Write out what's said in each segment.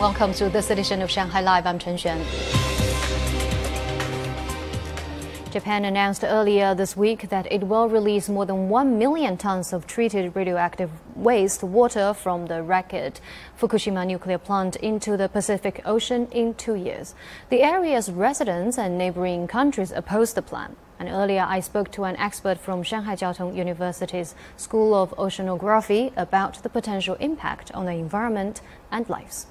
Welcome to this edition of Shanghai Live. I'm Chen Xuan. Japan announced earlier this week that it will release more than 1 million tons of treated radioactive waste water from the wrecked Fukushima nuclear plant into the Pacific Ocean in two years. The area's residents and neighboring countries oppose the plan. And earlier, I spoke to an expert from Shanghai Jiao Tong University's School of Oceanography about the potential impact on the environment and lives.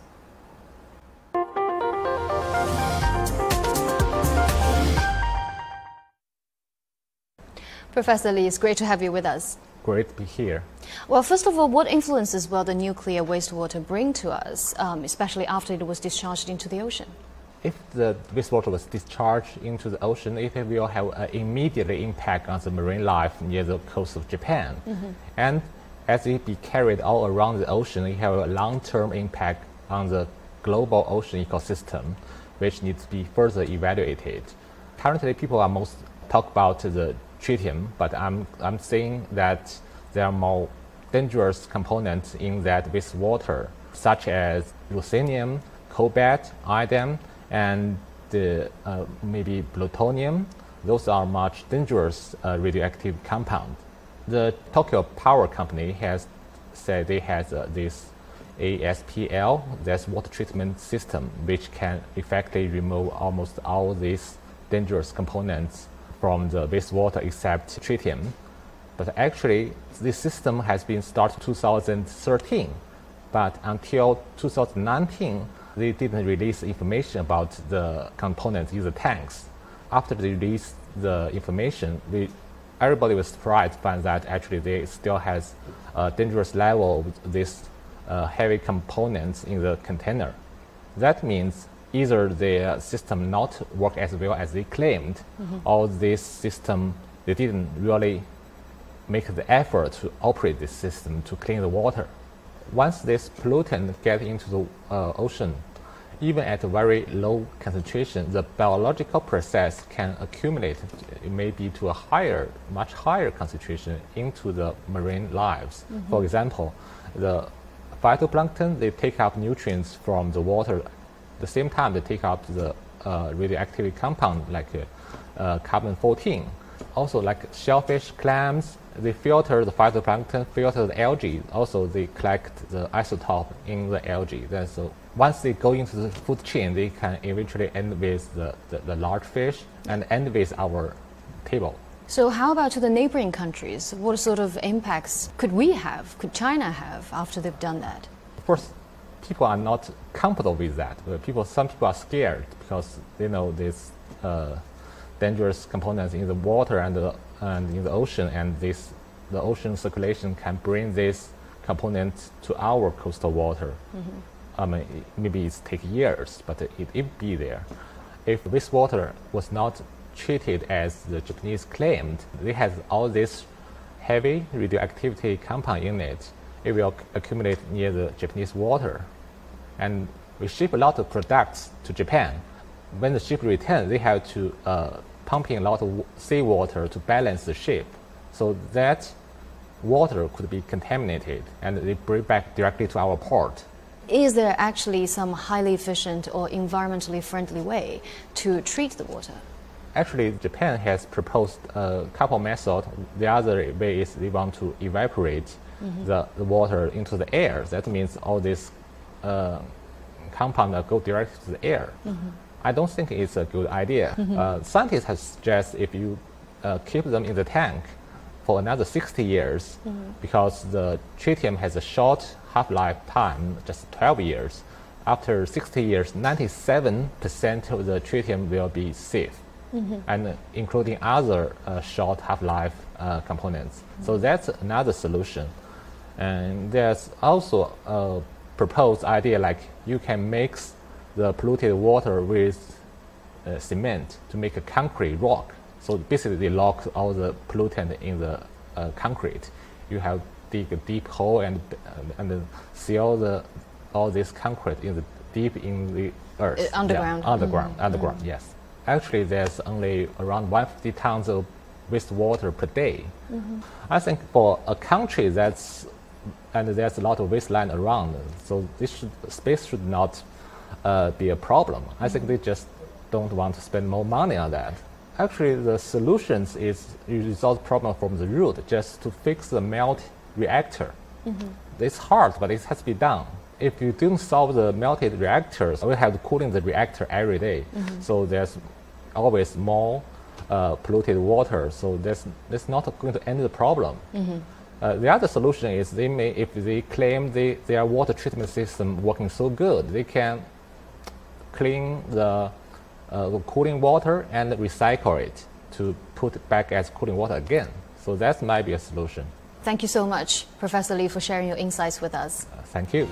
Professor Li, it's great to have you with us. Great to be here. Well, first of all, what influences will the nuclear wastewater bring to us, um, especially after it was discharged into the ocean? If the wastewater was discharged into the ocean, it will have an immediate impact on the marine life near the coast of Japan. Mm -hmm. And as it be carried all around the ocean, it have a long-term impact on the global ocean ecosystem, which needs to be further evaluated. Currently, people are most talk about the tritium, but I'm, I'm saying that there are more dangerous components in that wastewater, such as ruthenium, cobalt, iodine, and uh, maybe plutonium. Those are much dangerous uh, radioactive compounds. The Tokyo Power Company has said they has uh, this ASPL, that's water treatment system, which can effectively remove almost all these dangerous components from the wastewater except tritium. But actually, this system has been started 2013. But until 2019, they didn't release information about the components in the tanks. After they released the information, we, everybody was surprised to find that actually they still has a dangerous level of these uh, heavy components in the container. That means either the system not work as well as they claimed, mm-hmm. or this system they didn't really make the effort to operate this system to clean the water. Once this pollutant get into the uh, ocean, even at a very low concentration, the biological process can accumulate, maybe to a higher, much higher concentration into the marine lives. Mm-hmm. For example, the phytoplankton, they take up nutrients from the water the same time they take up the uh, radioactive compound like uh, uh, carbon 14. Also, like shellfish, clams, they filter the phytoplankton, filter the algae. Also, they collect the isotope in the algae. Then, so once they go into the food chain, they can eventually end with the, the, the large fish and end with our table. So, how about to the neighboring countries? What sort of impacts could we have, could China have after they've done that? First, people are not comfortable with that. People, some people are scared because they know these uh, dangerous components in the water and, the, and in the ocean, and this the ocean circulation can bring these components to our coastal water. Mm-hmm. I mean, maybe it take years, but it, it be there. If this water was not treated as the Japanese claimed, they have all this heavy radioactivity compound in it it will accumulate near the Japanese water. And we ship a lot of products to Japan. When the ship returns, they have to uh, pump in a lot of seawater to balance the ship. So that water could be contaminated and they bring back directly to our port. Is there actually some highly efficient or environmentally friendly way to treat the water? Actually, Japan has proposed a couple methods. The other way is they want to evaporate mm-hmm. the, the water into the air. That means all this uh, compound go directly to the air. Mm-hmm. I don't think it's a good idea. Mm-hmm. Uh, scientists have suggested if you uh, keep them in the tank for another 60 years, mm-hmm. because the tritium has a short half-life time, just 12 years. After 60 years, 97% of the tritium will be safe, mm-hmm. and including other uh, short half-life uh, components. So mm-hmm. that's another solution. And there's also a proposed idea like you can mix the polluted water with uh, cement to make a concrete rock. So basically, they lock all the pollutant in the uh, concrete. You have dig a deep hole and uh, and seal the all this concrete in the deep in the earth. Uh, underground. Yeah, underground. Mm-hmm. Underground. Mm-hmm. Yes. Actually, there's only around 150 tons of wastewater per day. Mm-hmm. I think for a country that's and there's a lot of wasteland around. So this should, space should not uh, be a problem. I think they just don't want to spend more money on that. Actually, the solutions is you resolve the problem from the root, just to fix the melt reactor. It's hard, but it has to be done. If you don't solve the melted reactors, we have to cooling the reactor every day. So there's always more uh, polluted water. So that's, that's not going to end the problem. Uh, the other solution is they may, if they claim they, their water treatment system working so good, they can clean the uh, cooling water and recycle it to put it back as cooling water again. So that might be a solution. Thank you so much, Professor Li, for sharing your insights with us. Uh, thank you.